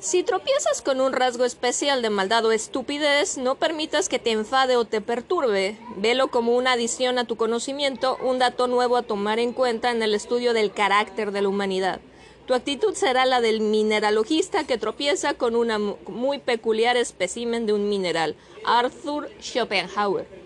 Si tropiezas con un rasgo especial de maldad o estupidez, no permitas que te enfade o te perturbe. Velo como una adición a tu conocimiento, un dato nuevo a tomar en cuenta en el estudio del carácter de la humanidad. Tu actitud será la del mineralogista que tropieza con una muy peculiar espécimen de un mineral, Arthur Schopenhauer.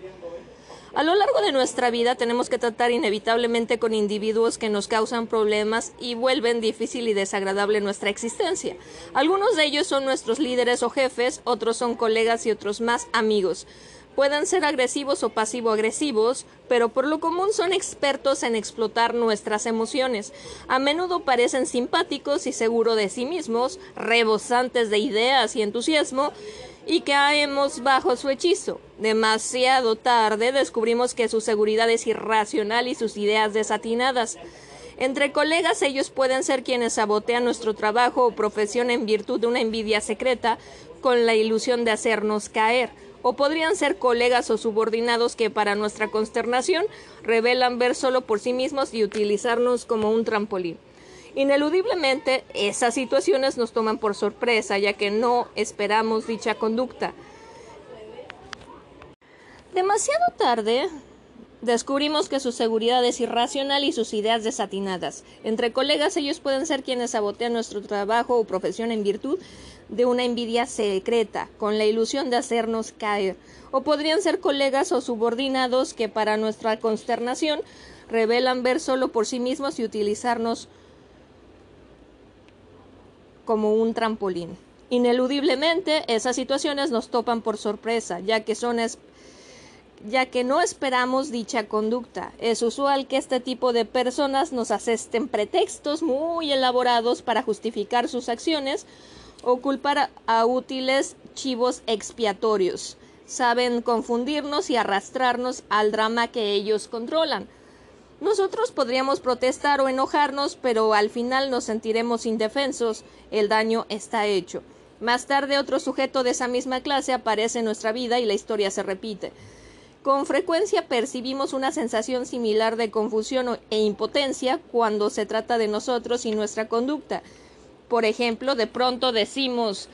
A lo largo de nuestra vida tenemos que tratar inevitablemente con individuos que nos causan problemas y vuelven difícil y desagradable nuestra existencia. Algunos de ellos son nuestros líderes o jefes, otros son colegas y otros más amigos. Pueden ser agresivos o pasivo-agresivos, pero por lo común son expertos en explotar nuestras emociones. A menudo parecen simpáticos y seguros de sí mismos, rebosantes de ideas y entusiasmo, y caemos bajo su hechizo. Demasiado tarde descubrimos que su seguridad es irracional y sus ideas desatinadas. Entre colegas ellos pueden ser quienes sabotean nuestro trabajo o profesión en virtud de una envidia secreta con la ilusión de hacernos caer. O podrían ser colegas o subordinados que para nuestra consternación revelan ver solo por sí mismos y utilizarnos como un trampolín. Ineludiblemente, esas situaciones nos toman por sorpresa, ya que no esperamos dicha conducta. Demasiado tarde, descubrimos que su seguridad es irracional y sus ideas desatinadas. Entre colegas, ellos pueden ser quienes sabotean nuestro trabajo o profesión en virtud de una envidia secreta, con la ilusión de hacernos caer. O podrían ser colegas o subordinados que para nuestra consternación revelan ver solo por sí mismos y utilizarnos como un trampolín. Ineludiblemente, esas situaciones nos topan por sorpresa, ya que son ya que no esperamos dicha conducta. Es usual que este tipo de personas nos asesten pretextos muy elaborados para justificar sus acciones o culpar a útiles chivos expiatorios. Saben confundirnos y arrastrarnos al drama que ellos controlan. Nosotros podríamos protestar o enojarnos, pero al final nos sentiremos indefensos. El daño está hecho. Más tarde otro sujeto de esa misma clase aparece en nuestra vida y la historia se repite. Con frecuencia percibimos una sensación similar de confusión e impotencia cuando se trata de nosotros y nuestra conducta. Por ejemplo, de pronto decimos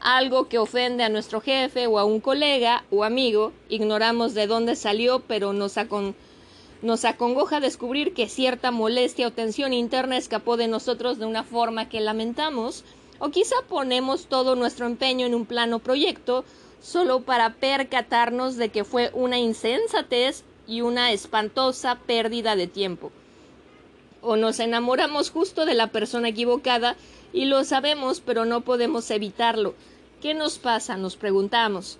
algo que ofende a nuestro jefe o a un colega o amigo, ignoramos de dónde salió, pero nos, acon nos acongoja descubrir que cierta molestia o tensión interna escapó de nosotros de una forma que lamentamos, o quizá ponemos todo nuestro empeño en un plano proyecto solo para percatarnos de que fue una insensatez y una espantosa pérdida de tiempo. O nos enamoramos justo de la persona equivocada y lo sabemos pero no podemos evitarlo. ¿Qué nos pasa? nos preguntamos.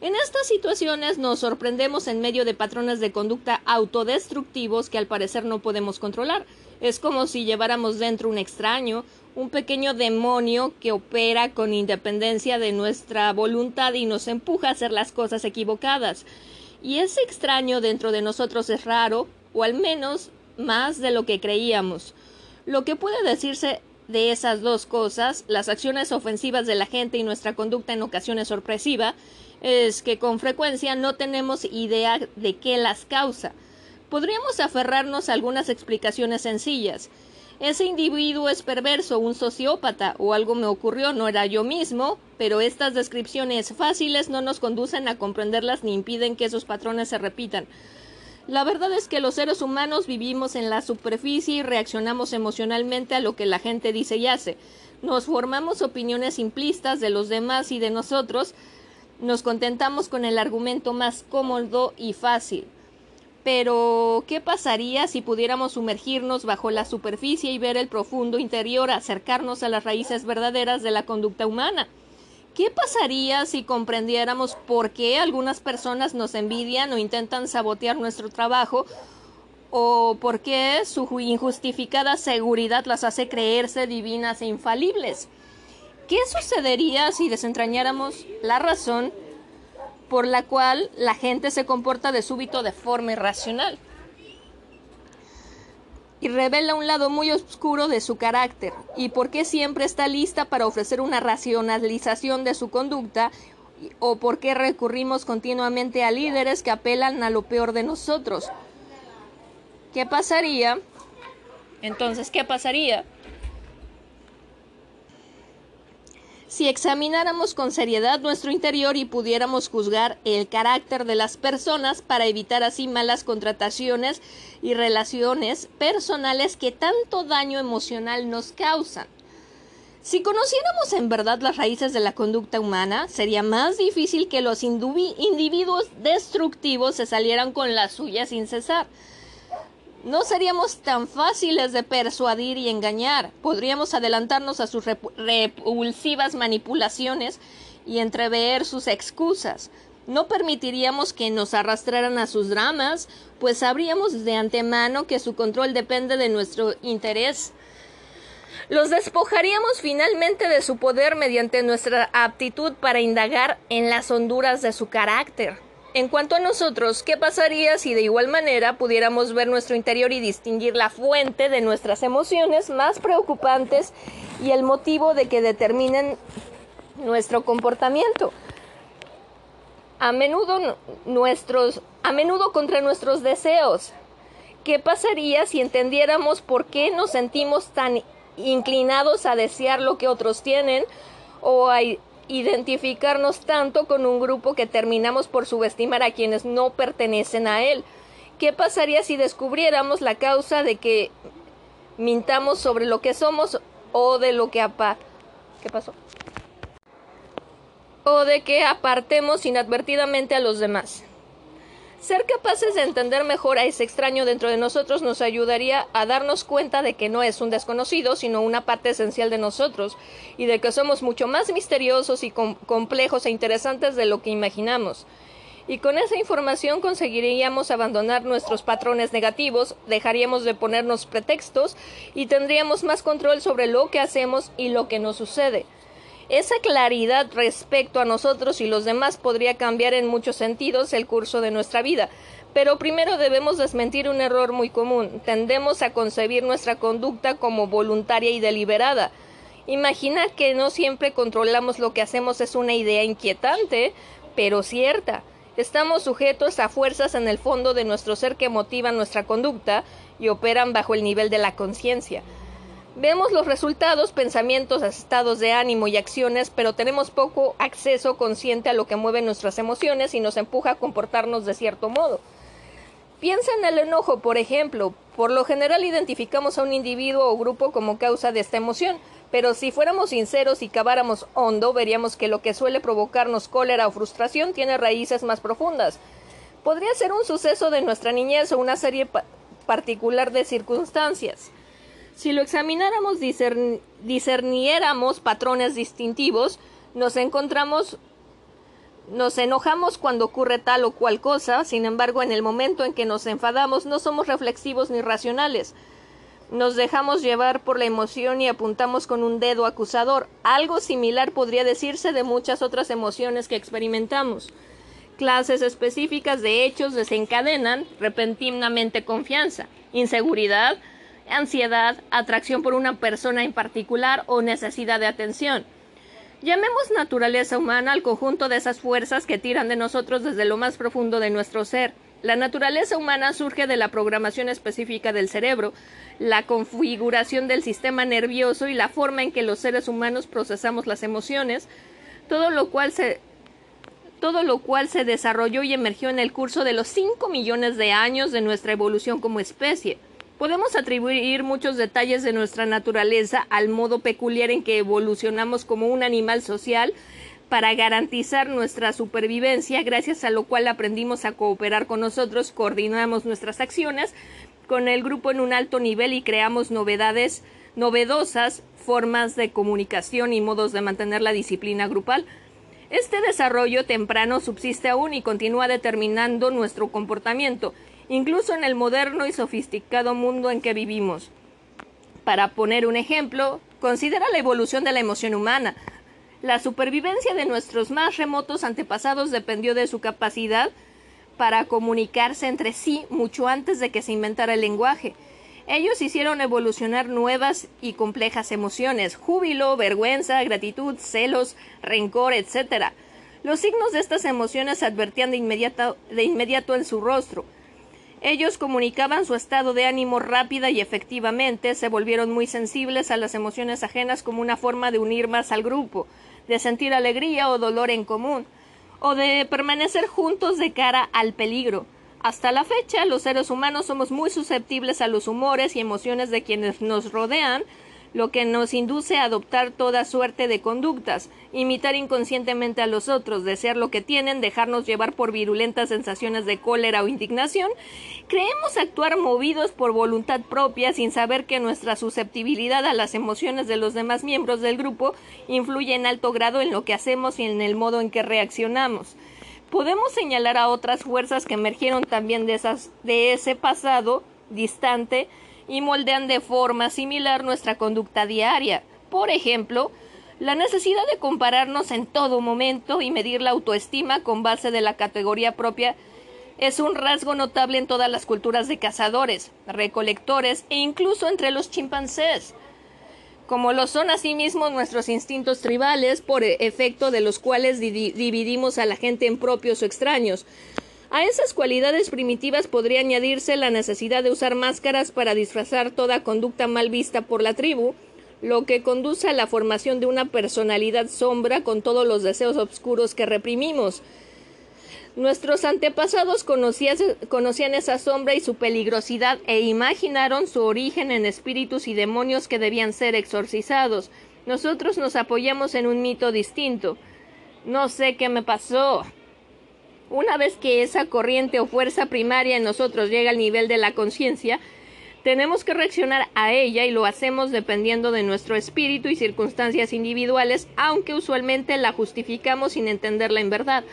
En estas situaciones nos sorprendemos en medio de patrones de conducta autodestructivos que al parecer no podemos controlar. Es como si lleváramos dentro un extraño, un pequeño demonio que opera con independencia de nuestra voluntad y nos empuja a hacer las cosas equivocadas. Y ese extraño dentro de nosotros es raro, o al menos más de lo que creíamos. Lo que puede decirse de esas dos cosas, las acciones ofensivas de la gente y nuestra conducta en ocasiones sorpresiva, es que con frecuencia no tenemos idea de qué las causa. Podríamos aferrarnos a algunas explicaciones sencillas. Ese individuo es perverso, un sociópata, o algo me ocurrió, no era yo mismo, pero estas descripciones fáciles no nos conducen a comprenderlas ni impiden que esos patrones se repitan. La verdad es que los seres humanos vivimos en la superficie y reaccionamos emocionalmente a lo que la gente dice y hace. Nos formamos opiniones simplistas de los demás y de nosotros, nos contentamos con el argumento más cómodo y fácil. Pero, ¿qué pasaría si pudiéramos sumergirnos bajo la superficie y ver el profundo interior, acercarnos a las raíces verdaderas de la conducta humana? ¿Qué pasaría si comprendiéramos por qué algunas personas nos envidian o intentan sabotear nuestro trabajo? ¿O por qué su injustificada seguridad las hace creerse divinas e infalibles? ¿Qué sucedería si desentrañáramos la razón por la cual la gente se comporta de súbito de forma irracional? Y revela un lado muy oscuro de su carácter, y por qué siempre está lista para ofrecer una racionalización de su conducta, o por qué recurrimos continuamente a líderes que apelan a lo peor de nosotros. ¿Qué pasaría? Entonces, ¿qué pasaría Si examináramos con seriedad nuestro interior y pudiéramos juzgar el carácter de las personas para evitar así malas contrataciones y relaciones personales que tanto daño emocional nos causan. Si conociéramos en verdad las raíces de la conducta humana, sería más difícil que los individuos destructivos se salieran con la suya sin cesar. No seríamos tan fáciles de persuadir y engañar. Podríamos adelantarnos a sus repulsivas manipulaciones y entrever sus excusas. No permitiríamos que nos arrastraran a sus dramas, pues sabríamos de antemano que su control depende de nuestro interés los despojaríamos finalmente de su poder mediante nuestra aptitud para indagar en las honduras de su carácter. En cuanto a nosotros, ¿qué pasaría si de igual manera pudiéramos ver nuestro interior y distinguir la fuente de nuestras emociones más preocupantes y el motivo de que determinen nuestro comportamiento? A menudo nuestros a menudo contra nuestros deseos. ¿Qué pasaría si entendiéramos por qué nos sentimos tan inclinados a desear lo que otros tienen o a identificarnos tanto con un grupo que terminamos por subestimar a quienes no pertenecen a él. ¿Qué pasaría si descubriéramos la causa de que mintamos sobre lo que somos o de lo que apa ¿Qué pasó? o de que apartemos inadvertidamente a los demás? Ser capaces de entender mejor a ese extraño dentro de nosotros nos ayudaría a darnos cuenta de que no es un desconocido, sino una parte esencial de nosotros, y de que somos mucho más misteriosos y complejos e interesantes de lo que imaginamos. Y con esa información conseguiríamos abandonar nuestros patrones negativos, dejaríamos de ponernos pretextos y tendríamos más control sobre lo que hacemos y lo que nos sucede. Esa claridad respecto a nosotros y los demás podría cambiar en muchos sentidos el curso de nuestra vida. Pero primero debemos desmentir un error muy común. Tendemos a concebir nuestra conducta como voluntaria y deliberada. Imaginar que no siempre controlamos lo que hacemos es una idea inquietante, pero cierta. Estamos sujetos a fuerzas en el fondo de nuestro ser que motivan nuestra conducta y operan bajo el nivel de la conciencia. Vemos los resultados, pensamientos, estados de ánimo y acciones, pero tenemos poco acceso consciente a lo que mueve nuestras emociones y nos empuja a comportarnos de cierto modo. Piensa en el enojo, por ejemplo. Por lo general identificamos a un individuo o grupo como causa de esta emoción, pero si fuéramos sinceros y caváramos hondo, veríamos que lo que suele provocarnos cólera o frustración tiene raíces más profundas. Podría ser un suceso de nuestra niñez o una serie particular de circunstancias. Si lo examináramos, discerniéramos patrones distintivos, nos encontramos nos enojamos cuando ocurre tal o cual cosa, sin embargo, en el momento en que nos enfadamos no somos reflexivos ni racionales. Nos dejamos llevar por la emoción y apuntamos con un dedo acusador. Algo similar podría decirse de muchas otras emociones que experimentamos. Clases específicas de hechos desencadenan repentinamente confianza, inseguridad, ansiedad, atracción por una persona en particular o necesidad de atención. Llamemos naturaleza humana al conjunto de esas fuerzas que tiran de nosotros desde lo más profundo de nuestro ser. La naturaleza humana surge de la programación específica del cerebro, la configuración del sistema nervioso y la forma en que los seres humanos procesamos las emociones, todo lo cual se todo lo cual se desarrolló y emergió en el curso de los 5 millones de años de nuestra evolución como especie. Podemos atribuir muchos detalles de nuestra naturaleza al modo peculiar en que evolucionamos como un animal social para garantizar nuestra supervivencia, gracias a lo cual aprendimos a cooperar con nosotros, coordinamos nuestras acciones con el grupo en un alto nivel y creamos novedades, novedosas formas de comunicación y modos de mantener la disciplina grupal. Este desarrollo temprano subsiste aún y continúa determinando nuestro comportamiento incluso en el moderno y sofisticado mundo en que vivimos. Para poner un ejemplo, considera la evolución de la emoción humana. La supervivencia de nuestros más remotos antepasados dependió de su capacidad para comunicarse entre sí mucho antes de que se inventara el lenguaje. Ellos hicieron evolucionar nuevas y complejas emociones, júbilo, vergüenza, gratitud, celos, rencor, etc. Los signos de estas emociones se advertían de inmediato, de inmediato en su rostro. Ellos comunicaban su estado de ánimo rápida y efectivamente, se volvieron muy sensibles a las emociones ajenas como una forma de unir más al grupo, de sentir alegría o dolor en común, o de permanecer juntos de cara al peligro. Hasta la fecha, los seres humanos somos muy susceptibles a los humores y emociones de quienes nos rodean, lo que nos induce a adoptar toda suerte de conductas, imitar inconscientemente a los otros, desear lo que tienen, dejarnos llevar por virulentas sensaciones de cólera o indignación, creemos actuar movidos por voluntad propia sin saber que nuestra susceptibilidad a las emociones de los demás miembros del grupo influye en alto grado en lo que hacemos y en el modo en que reaccionamos. Podemos señalar a otras fuerzas que emergieron también de, esas, de ese pasado distante y moldean de forma similar nuestra conducta diaria. Por ejemplo, la necesidad de compararnos en todo momento y medir la autoestima con base de la categoría propia es un rasgo notable en todas las culturas de cazadores, recolectores e incluso entre los chimpancés, como lo son asimismo nuestros instintos tribales, por efecto de los cuales dividimos a la gente en propios o extraños, a esas cualidades primitivas podría añadirse la necesidad de usar máscaras para disfrazar toda conducta mal vista por la tribu, lo que conduce a la formación de una personalidad sombra con todos los deseos obscuros que reprimimos. Nuestros antepasados conocían esa sombra y su peligrosidad e imaginaron su origen en espíritus y demonios que debían ser exorcizados. Nosotros nos apoyamos en un mito distinto. No sé qué me pasó. Una vez que esa corriente o fuerza primaria en nosotros llega al nivel de la conciencia, tenemos que reaccionar a ella y lo hacemos dependiendo de nuestro espíritu y circunstancias individuales, aunque usualmente la justificamos sin entenderla en verdad.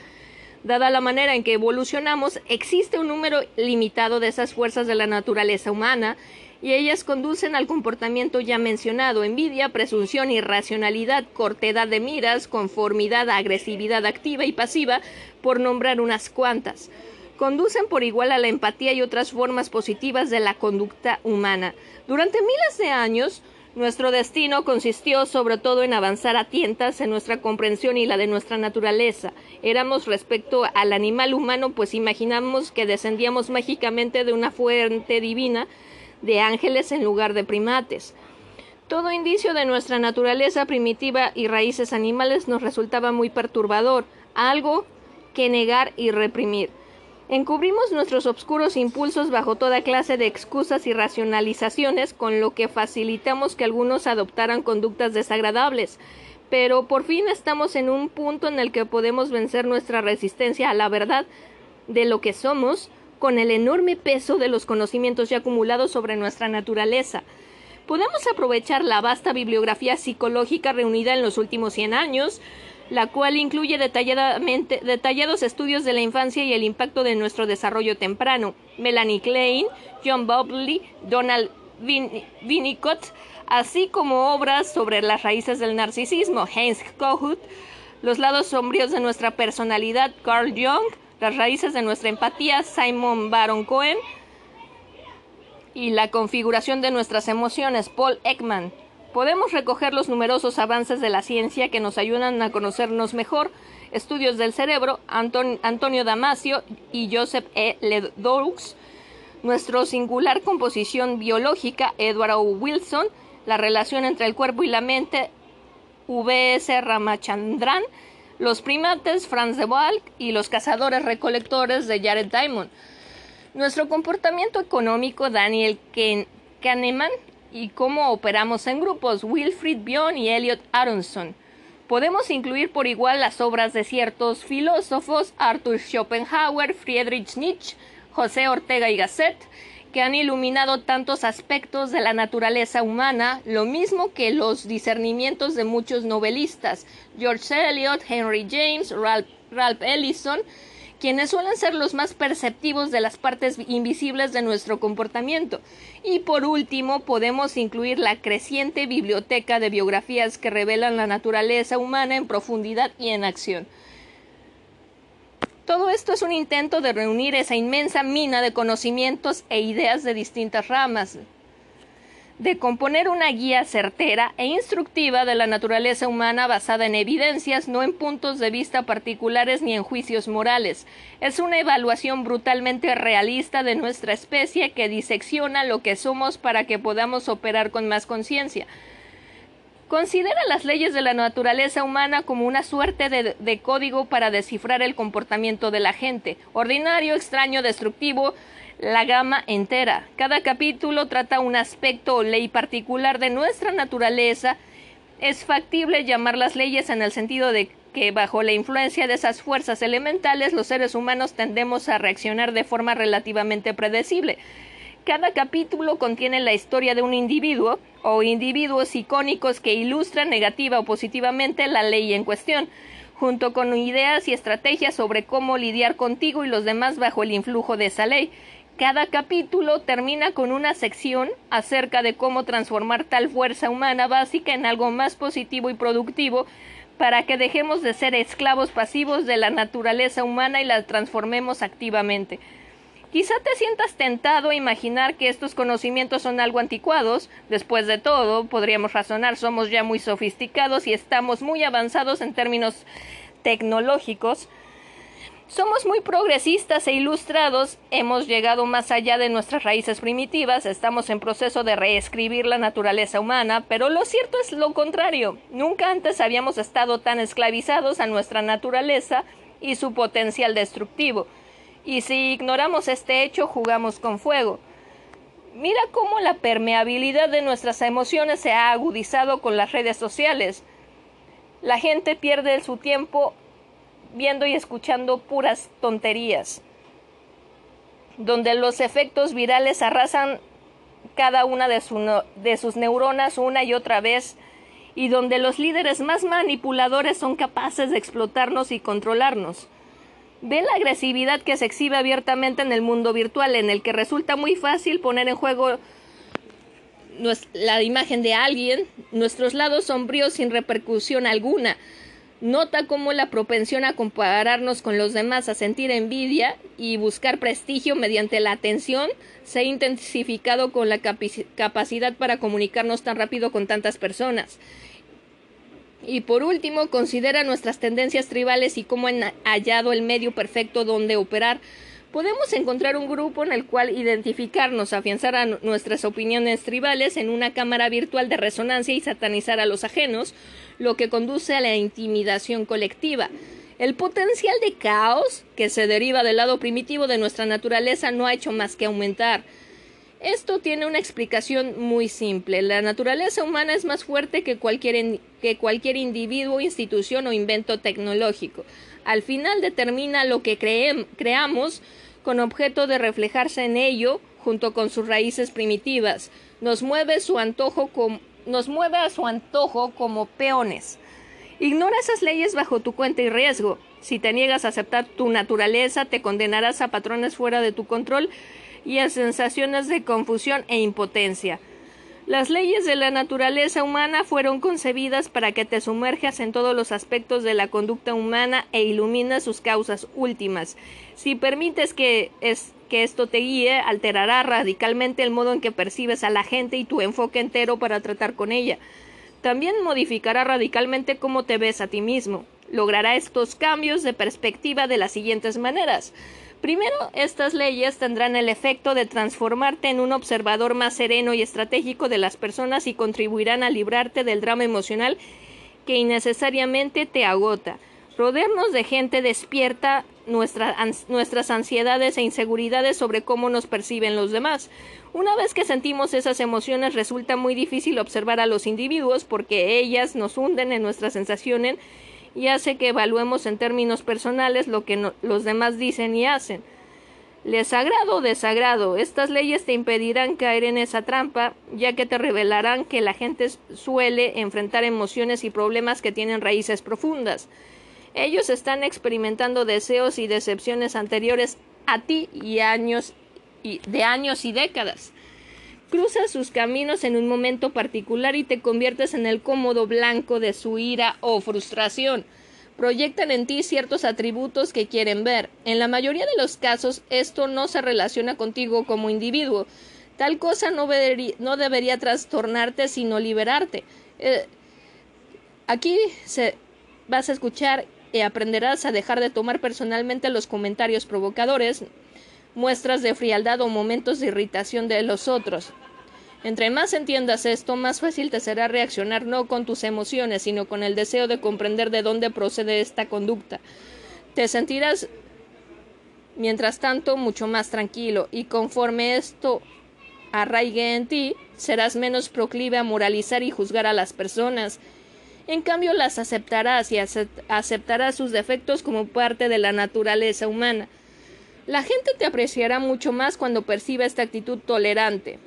Dada la manera en que evolucionamos, existe un número limitado de esas fuerzas de la naturaleza humana y ellas conducen al comportamiento ya mencionado, envidia, presunción, irracionalidad, cortedad de miras, conformidad, agresividad activa y pasiva, por nombrar unas cuantas. Conducen por igual a la empatía y otras formas positivas de la conducta humana. Durante miles de años, nuestro destino consistió sobre todo en avanzar a tientas en nuestra comprensión y la de nuestra naturaleza. Éramos respecto al animal humano, pues imaginamos que descendíamos mágicamente de una fuente divina de ángeles en lugar de primates. Todo indicio de nuestra naturaleza primitiva y raíces animales nos resultaba muy perturbador, algo que negar y reprimir. Encubrimos nuestros obscuros impulsos bajo toda clase de excusas y racionalizaciones, con lo que facilitamos que algunos adoptaran conductas desagradables. Pero por fin estamos en un punto en el que podemos vencer nuestra resistencia a la verdad de lo que somos, con el enorme peso de los conocimientos ya acumulados sobre nuestra naturaleza. Podemos aprovechar la vasta bibliografía psicológica reunida en los últimos 100 años, la cual incluye detalladamente, detallados estudios de la infancia y el impacto de nuestro desarrollo temprano. Melanie Klein, John Bobley, Donald Winnicott, así como obras sobre las raíces del narcisismo, Heinz Kohut, los lados sombríos de nuestra personalidad, Carl Jung, las raíces de nuestra empatía, Simon Baron Cohen, y la configuración de nuestras emociones, Paul Ekman. Podemos recoger los numerosos avances de la ciencia que nos ayudan a conocernos mejor, estudios del cerebro, Antonio Damasio y Joseph E. Ledoux, nuestra singular composición biológica, Edward O. Wilson, la relación entre el cuerpo y la mente, V.S. Ramachandran, los primates, Franz de Waal y los cazadores recolectores de Jared Diamond. Nuestro comportamiento económico, Daniel Kahneman, y cómo operamos en grupos, Wilfried Bion y Elliot Aronson. Podemos incluir por igual las obras de ciertos filósofos, Arthur Schopenhauer, Friedrich Nietzsche, José Ortega y Gasset, que han iluminado tantos aspectos de la naturaleza humana, lo mismo que los discernimientos de muchos novelistas, George Eliot, Henry James, Ralph, Ralph Ellison, quienes suelen ser los más perceptivos de las partes invisibles de nuestro comportamiento. Y por último, podemos incluir la creciente biblioteca de biografías que revelan la naturaleza humana en profundidad y en acción. Todo esto es un intento de reunir esa inmensa mina de conocimientos e ideas de distintas ramas. De componer una guía certera e instructiva de la naturaleza humana basada en evidencias, no en puntos de vista particulares ni en juicios morales. Es una evaluación brutalmente realista de nuestra especie que disecciona lo que somos para que podamos operar con más conciencia. Considera las leyes de la naturaleza humana como una suerte de, código para descifrar el comportamiento de la gente, ordinario, extraño, destructivo, la gama entera. Cada capítulo trata un aspecto o ley particular de nuestra naturaleza. Es factible llamar las leyes en el sentido de que bajo la influencia de esas fuerzas elementales los seres humanos tendemos a reaccionar de forma relativamente predecible. Cada capítulo contiene la historia de un individuo o individuos icónicos que ilustran negativa o positivamente la ley en cuestión, junto con ideas y estrategias sobre cómo lidiar contigo y los demás bajo el influjo de esa ley. Cada capítulo termina con una sección acerca de cómo transformar tal fuerza humana básica en algo más positivo y productivo para que dejemos de ser esclavos pasivos de la naturaleza humana y la transformemos activamente. Quizá te sientas tentado a imaginar que estos conocimientos son algo anticuados. Después de todo, podríamos razonar, somos ya muy sofisticados y estamos muy avanzados en términos tecnológicos. Somos muy progresistas e ilustrados, hemos llegado más allá de nuestras raíces primitivas, estamos en proceso de reescribir la naturaleza humana, pero lo cierto es lo contrario. Nunca antes habíamos estado tan esclavizados a nuestra naturaleza y su potencial destructivo y si ignoramos este hecho jugamos con fuego. Mira cómo la permeabilidad de nuestras emociones se ha agudizado con las redes sociales. La gente pierde su tiempo viendo y escuchando puras tonterías, donde los efectos virales arrasan cada una de, de, sus neuronas una y otra vez, y donde los líderes más manipuladores son capaces de explotarnos y controlarnos. Ve la agresividad que se exhibe abiertamente en el mundo virtual, en el que resulta muy fácil poner en juego la imagen de alguien, nuestros lados sombríos sin repercusión alguna. Nota cómo la propensión a compararnos con los demás, a sentir envidia y buscar prestigio mediante la atención se ha intensificado con la capacidad para comunicarnos tan rápido con tantas personas. Y por último, considera nuestras tendencias tribales y cómo han hallado el medio perfecto donde operar. Podemos encontrar un grupo en el cual identificarnos, afianzar a nuestras opiniones tribales en una cámara virtual de resonancia y satanizar a los ajenos, lo que conduce a la intimidación colectiva. El potencial de caos que se deriva del lado primitivo de nuestra naturaleza no ha hecho más que aumentar. Esto tiene una explicación muy simple. La naturaleza humana es más fuerte que cualquier, que cualquier individuo, institución o invento tecnológico. Al final determina lo que creamos con objeto de reflejarse en ello junto con sus raíces primitivas. Nos mueve, su antojo nos mueve a su antojo como peones. Ignora esas leyes bajo tu cuenta y riesgo. Si te niegas a aceptar tu naturaleza, te condenarás a patrones fuera de tu control y a sensaciones de confusión e impotencia. Las leyes de la naturaleza humana fueron concebidas para que te sumerjas en todos los aspectos de la conducta humana e iluminas sus causas últimas. Si permites que, es, que esto te guíe, alterará radicalmente el modo en que percibes a la gente y tu enfoque entero para tratar con ella. También modificará radicalmente cómo te ves a ti mismo. Logrará estos cambios de perspectiva de las siguientes maneras. Primero, estas leyes tendrán el efecto de transformarte en un observador más sereno y estratégico de las personas y contribuirán a librarte del drama emocional que innecesariamente te agota. Rodearnos de gente despierta nuestras ansiedades e inseguridades sobre cómo nos perciben los demás. Una vez que sentimos esas emociones resulta muy difícil observar a los individuos porque ellas nos hunden en nuestras sensaciones y hace que evaluemos en términos personales lo que los demás dicen y hacen. Les agrado o desagrado, estas leyes te impedirán caer en esa trampa, ya que te revelarán que la gente suele enfrentar emociones y problemas que tienen raíces profundas. Ellos están experimentando deseos y decepciones anteriores a ti y años y de años y décadas. Cruzas sus caminos en un momento particular y te conviertes en el cómodo blanco de su ira o frustración. Proyectan en ti ciertos atributos que quieren ver. En la mayoría de los casos esto no se relaciona contigo como individuo. Tal cosa no, debería trastornarte, sino liberarte. Eh, aquí vas a escuchar y aprenderás a dejar de tomar personalmente los comentarios provocadores, muestras de frialdad o momentos de irritación de los otros. Entre más entiendas esto, más fácil te será reaccionar no con tus emociones, sino con el deseo de comprender de dónde procede esta conducta. Te sentirás, mientras tanto, mucho más tranquilo, y conforme esto arraigue en ti, serás menos proclive a moralizar y juzgar a las personas. En cambio, las aceptarás y aceptarás sus defectos como parte de la naturaleza humana. La gente te apreciará mucho más cuando perciba esta actitud tolerante.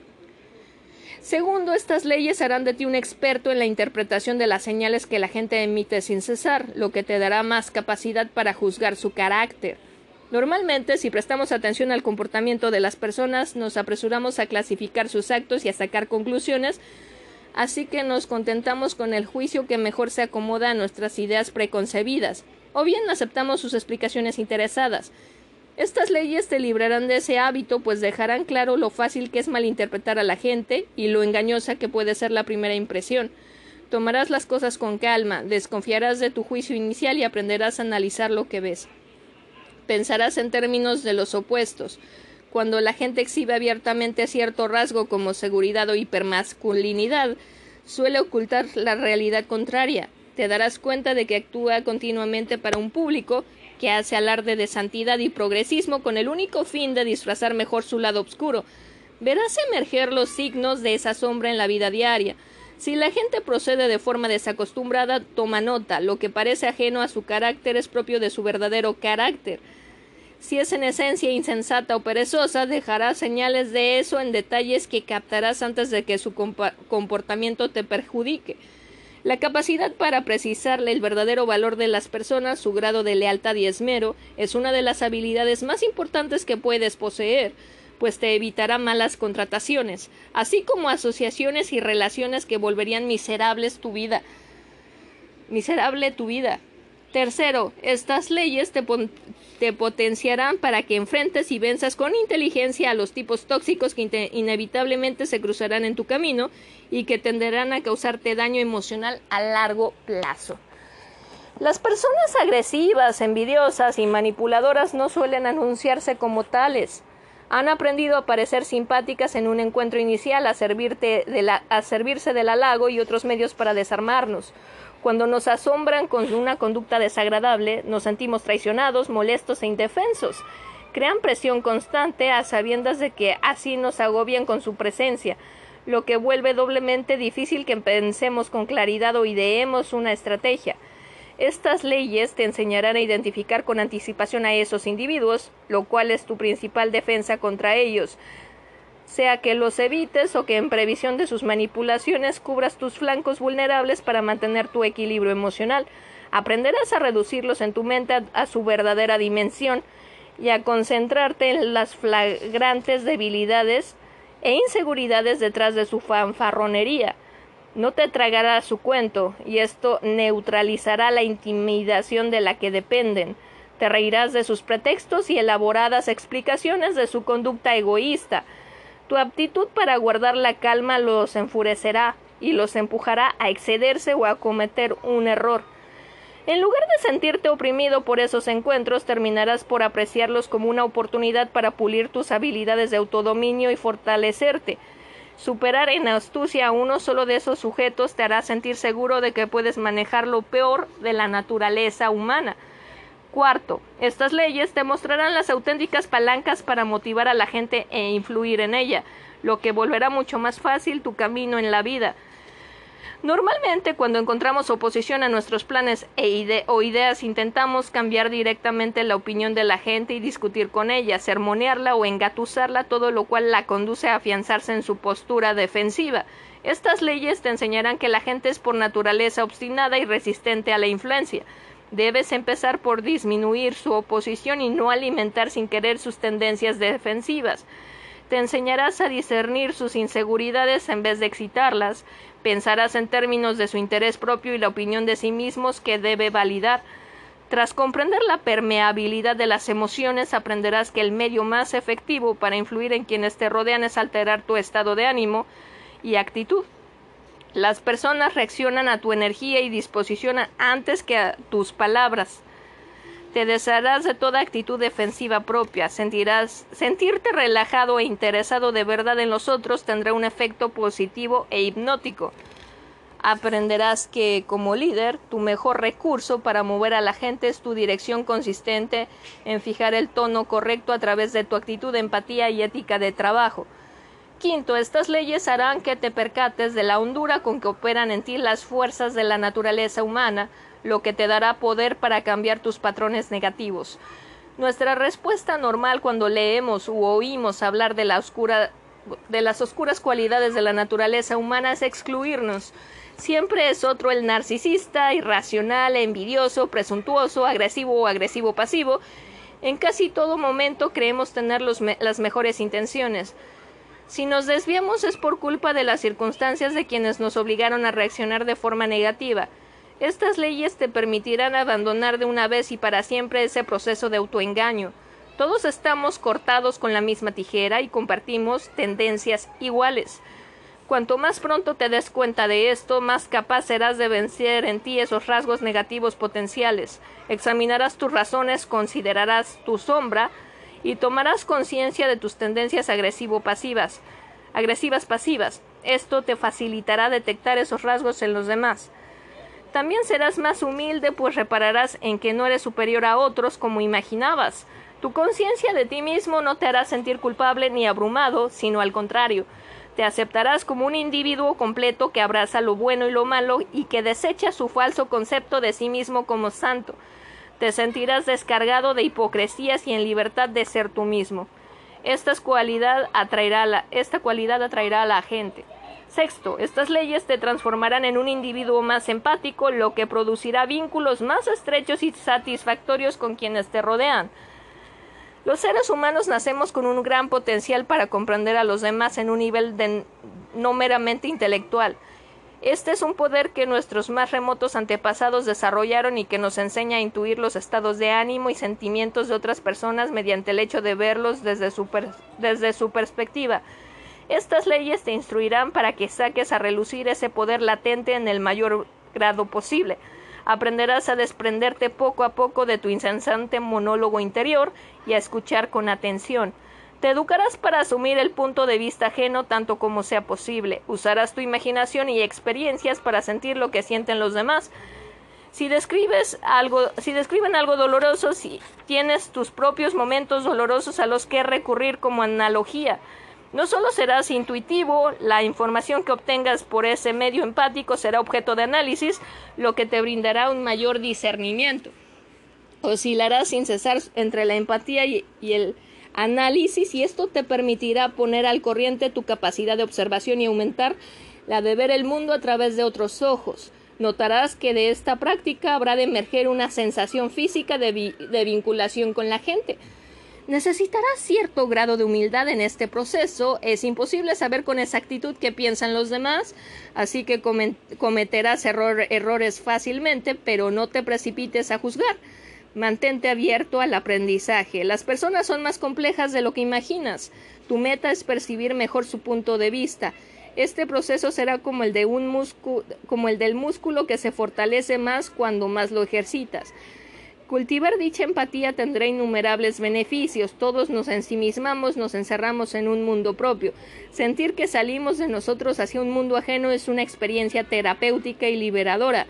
Segundo, estas leyes harán de ti un experto en la interpretación de las señales que la gente emite sin cesar, lo que te dará más capacidad para juzgar su carácter. Normalmente, si prestamos atención al comportamiento de las personas, nos apresuramos a clasificar sus actos y a sacar conclusiones, así que nos contentamos con el juicio que mejor se acomoda a nuestras ideas preconcebidas, o bien aceptamos sus explicaciones interesadas. Estas leyes te librarán de ese hábito, pues dejarán claro lo fácil que es malinterpretar a la gente y lo engañosa que puede ser la primera impresión. Tomarás las cosas con calma, desconfiarás de tu juicio inicial y aprenderás a analizar lo que ves. Pensarás en términos de los opuestos. Cuando la gente exhibe abiertamente cierto rasgo como seguridad o hipermasculinidad, suele ocultar la realidad contraria. Te darás cuenta de que actúa continuamente para un público que hace alarde de santidad y progresismo con el único fin de disfrazar mejor su lado oscuro. Verás emerger los signos de esa sombra en la vida diaria. Si la gente procede de forma desacostumbrada, toma nota. Lo que parece ajeno a su carácter es propio de su verdadero carácter. Si es en esencia insensata o perezosa, dejará señales de eso en detalles que captarás antes de que su comportamiento te perjudique. La capacidad para precisarle el verdadero valor de las personas, su grado de lealtad y esmero, es una de las habilidades más importantes que puedes poseer, pues te evitará malas contrataciones, así como asociaciones y relaciones que volverían miserables tu vida. Miserable tu vida. Tercero, estas leyes te, te, potenciarán para que enfrentes y venzas con inteligencia a los tipos tóxicos que inevitablemente se cruzarán en tu camino y que tenderán a causarte daño emocional a largo plazo. Las personas agresivas, envidiosas y manipuladoras no suelen anunciarse como tales. Han aprendido a parecer simpáticas en un encuentro inicial, a, servirte de a servirse del halago y otros medios para desarmarnos. Cuando nos asombran con una conducta desagradable, nos sentimos traicionados, molestos e indefensos. Crean presión constante a sabiendas de que así nos agobian con su presencia, lo que vuelve doblemente difícil que pensemos con claridad o ideemos una estrategia. Estas leyes te enseñarán a identificar con anticipación a esos individuos, lo cual es tu principal defensa contra ellos, sea que los evites o que en previsión de sus manipulaciones cubras tus flancos vulnerables para mantener tu equilibrio emocional. Aprenderás a reducirlos en tu mente a, su verdadera dimensión y a concentrarte en las flagrantes debilidades e inseguridades detrás de su fanfarronería. No te tragará su cuento, y esto neutralizará la intimidación de la que dependen. Te reirás de sus pretextos y elaboradas explicaciones de su conducta egoísta. Tu aptitud para guardar la calma los enfurecerá y los empujará a excederse o a cometer un error. En lugar de sentirte oprimido por esos encuentros, terminarás por apreciarlos como una oportunidad para pulir tus habilidades de autodominio y fortalecerte. Superar en astucia a uno solo de esos sujetos te hará sentir seguro de que puedes manejar lo peor de la naturaleza humana. Cuarto, estas leyes te mostrarán las auténticas palancas para motivar a la gente e influir en ella, lo que volverá mucho más fácil tu camino en la vida. Normalmente cuando encontramos oposición a nuestros planes e o ideas intentamos cambiar directamente la opinión de la gente y discutir con ella, sermonearla o engatusarla, todo lo cual la conduce a afianzarse en su postura defensiva. Estas leyes te enseñarán que la gente es por naturaleza obstinada y resistente a la influencia. Debes empezar por disminuir su oposición y no alimentar sin querer sus tendencias defensivas. Te enseñarás a discernir sus inseguridades en vez de excitarlas. Pensarás en términos de su interés propio y la opinión de sí mismos que debe validar. Tras comprender la permeabilidad de las emociones, aprenderás que el medio más efectivo para influir en quienes te rodean es alterar tu estado de ánimo y actitud. Las personas reaccionan a tu energía y disposición antes que a tus palabras. Te desharás de toda actitud defensiva propia, sentirás sentirte relajado e interesado de verdad en los otros tendrá un efecto positivo e hipnótico. Aprenderás que como líder tu mejor recurso para mover a la gente es tu dirección consistente en fijar el tono correcto a través de tu actitud de empatía y ética de trabajo. Quinto, estas leyes harán que te percates de la hondura con que operan en ti las fuerzas de la naturaleza humana, lo que te dará poder para cambiar tus patrones negativos. Nuestra respuesta normal cuando leemos u oímos hablar de, las oscuras cualidades de la naturaleza humana es excluirnos. Siempre es otro el narcisista, irracional, envidioso, presuntuoso, agresivo o agresivo pasivo. En casi todo momento creemos tener las mejores intenciones. Si nos desviamos es por culpa de las circunstancias de quienes nos obligaron a reaccionar de forma negativa. Estas leyes te permitirán abandonar de una vez y para siempre ese proceso de autoengaño. Todos estamos cortados con la misma tijera y compartimos tendencias iguales. Cuanto más pronto te des cuenta de esto, más capaz serás de vencer en ti esos rasgos negativos potenciales. Examinarás tus razones, considerarás tu sombra y tomarás conciencia de tus tendencias agresivo-pasivas, agresivas pasivas. Esto te facilitará detectar esos rasgos en los demás. También serás más humilde, pues repararás en que no eres superior a otros como imaginabas. Tu conciencia de ti mismo no te hará sentir culpable ni abrumado, sino al contrario, te aceptarás como un individuo completo que abraza lo bueno y lo malo y que desecha su falso concepto de sí mismo como santo. Te sentirás descargado de hipocresías y en libertad de ser tú mismo. Esta cualidad atraerá, la, esta cualidad atraerá a la gente. Sexto, estas leyes te transformarán en un individuo más empático, lo que producirá vínculos más estrechos y satisfactorios con quienes te rodean. Los seres humanos nacemos con un gran potencial para comprender a los demás en un nivel no meramente intelectual. Este es un poder que nuestros más remotos antepasados desarrollaron y que nos enseña a intuir los estados de ánimo y sentimientos de otras personas mediante el hecho de verlos desde su, perspectiva. Estas leyes te instruirán para que saques a relucir ese poder latente en el mayor grado posible aprenderás a desprenderte poco a poco de tu incesante monólogo interior y a escuchar con atención. Te educarás para asumir el punto de vista ajeno tanto como sea posible. Usarás tu imaginación y experiencias para sentir lo que sienten los demás. Si describes algo, si describen algo doloroso, si tienes tus propios momentos dolorosos a los que recurrir como analogía. No solo serás intuitivo, la información que obtengas por ese medio empático será objeto de análisis, lo que te brindará un mayor discernimiento. Oscilarás sin cesar entre la empatía y, el análisis y esto te permitirá poner al corriente tu capacidad de observación y aumentar la de ver el mundo a través de otros ojos. Notarás que de esta práctica habrá de emerger una sensación física de vinculación con la gente Necesitarás cierto grado de humildad en este proceso. Es imposible saber con exactitud qué piensan los demás, así que cometerás errores fácilmente, pero no te precipites a juzgar. Mantente abierto al aprendizaje. Las personas son más complejas de lo que imaginas. Tu meta es percibir mejor su punto de vista. Este proceso será como el de un como el del músculo que se fortalece más cuando más lo ejercitas. Cultivar dicha empatía tendrá innumerables beneficios. Todos nos ensimismamos, nos encerramos en un mundo propio. Sentir que salimos de nosotros hacia un mundo ajeno es una experiencia terapéutica y liberadora.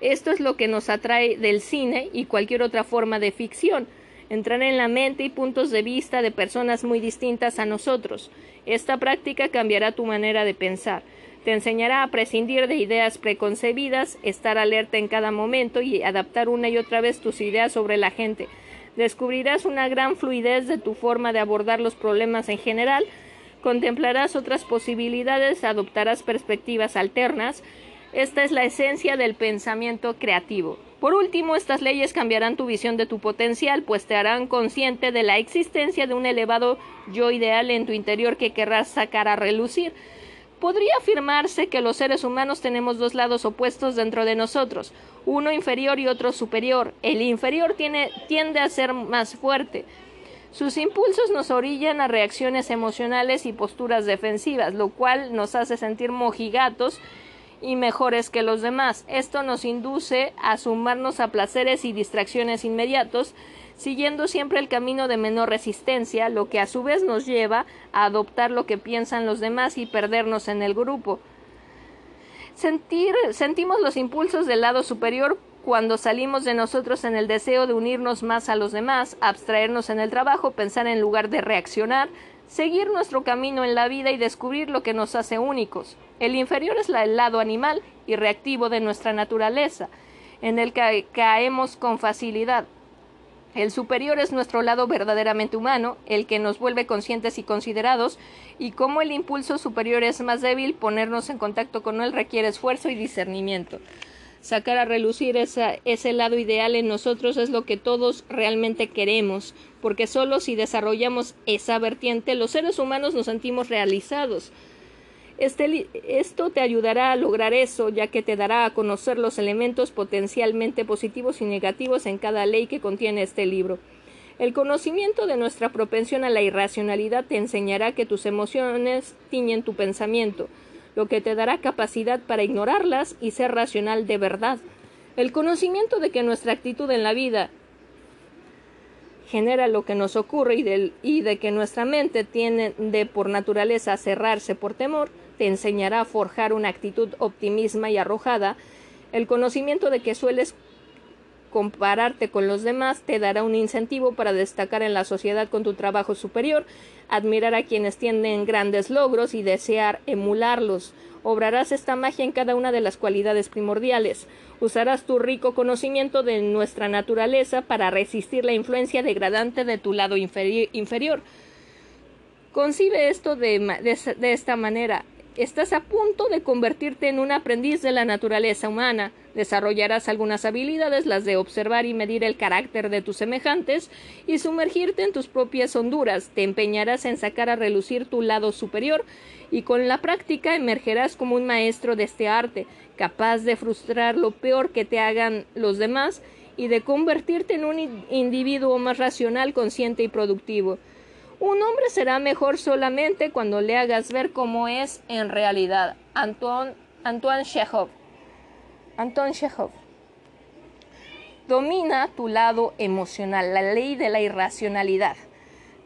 Esto es lo que nos atrae del cine y cualquier otra forma de ficción. Entrar en la mente y puntos de vista de personas muy distintas a nosotros. Esta práctica cambiará tu manera de pensar. Te enseñará a prescindir de ideas preconcebidas, estar alerta en cada momento y adaptar una y otra vez tus ideas sobre la gente. Descubrirás una gran fluidez de tu forma de abordar los problemas en general, contemplarás otras posibilidades, adoptarás perspectivas alternas. Esta es la esencia del pensamiento creativo. Por último, estas leyes cambiarán tu visión de tu potencial, pues te harán consciente de la existencia de un elevado yo ideal en tu interior que querrás sacar a relucir. Podría afirmarse que los seres humanos tenemos dos lados opuestos dentro de nosotros, uno inferior y otro superior. El inferior tiende a ser más fuerte. Sus impulsos nos orillan a reacciones emocionales y posturas defensivas, lo cual nos hace sentir mojigatos y mejores que los demás. Esto nos induce a sumarnos a placeres y distracciones inmediatos, siguiendo siempre el camino de menor resistencia, lo que a su vez nos lleva a adoptar lo que piensan los demás y perdernos en el grupo. Sentimos los impulsos del lado superior cuando salimos de nosotros en el deseo de unirnos más a los demás, abstraernos en el trabajo, pensar en lugar de reaccionar, seguir nuestro camino en la vida y descubrir lo que nos hace únicos. El inferior es el lado animal y reactivo de nuestra naturaleza, en el que caemos con facilidad. El superior es nuestro lado verdaderamente humano, el que nos vuelve conscientes y considerados, y como el impulso superior es más débil, ponernos en contacto con él requiere esfuerzo y discernimiento. Sacar a relucir ese lado ideal en nosotros es lo que todos realmente queremos, porque solo si desarrollamos esa vertiente los seres humanos nos sentimos realizados. Este esto te ayudará a lograr eso, ya que te dará a conocer los elementos potencialmente positivos y negativos en cada ley que contiene este libro. El conocimiento de nuestra propensión a la irracionalidad te enseñará que tus emociones tiñen tu pensamiento, lo que te dará capacidad para ignorarlas y ser racional de verdad. El conocimiento de que nuestra actitud en la vida genera lo que nos ocurre y, y de que nuestra mente tiene de por naturaleza cerrarse por temor, te enseñará a forjar una actitud optimista y arrojada. El conocimiento de que sueles compararte con los demás te dará un incentivo para destacar en la sociedad con tu trabajo superior, admirar a quienes tienen grandes logros y desear emularlos. Obrarás esta magia en cada una de las cualidades primordiales. Usarás tu rico conocimiento de nuestra naturaleza para resistir la influencia degradante de tu lado inferior. Concibe esto de, de esta manera. Estás a punto de convertirte en un aprendiz de la naturaleza humana. Desarrollarás algunas habilidades, las de observar y medir el carácter de tus semejantes, y sumergirte en tus propias honduras. Te empeñarás en sacar a relucir tu lado superior, y con la práctica emergerás como un maestro de este arte, capaz de frustrar lo peor que te hagan los demás y de convertirte en un individuo más racional, consciente y productivo. Un hombre será mejor solamente cuando le hagas ver cómo es en realidad. Antoine, Antoine Chekhov. Antoine Chekhov. Domina tu lado emocional, la ley de la irracionalidad.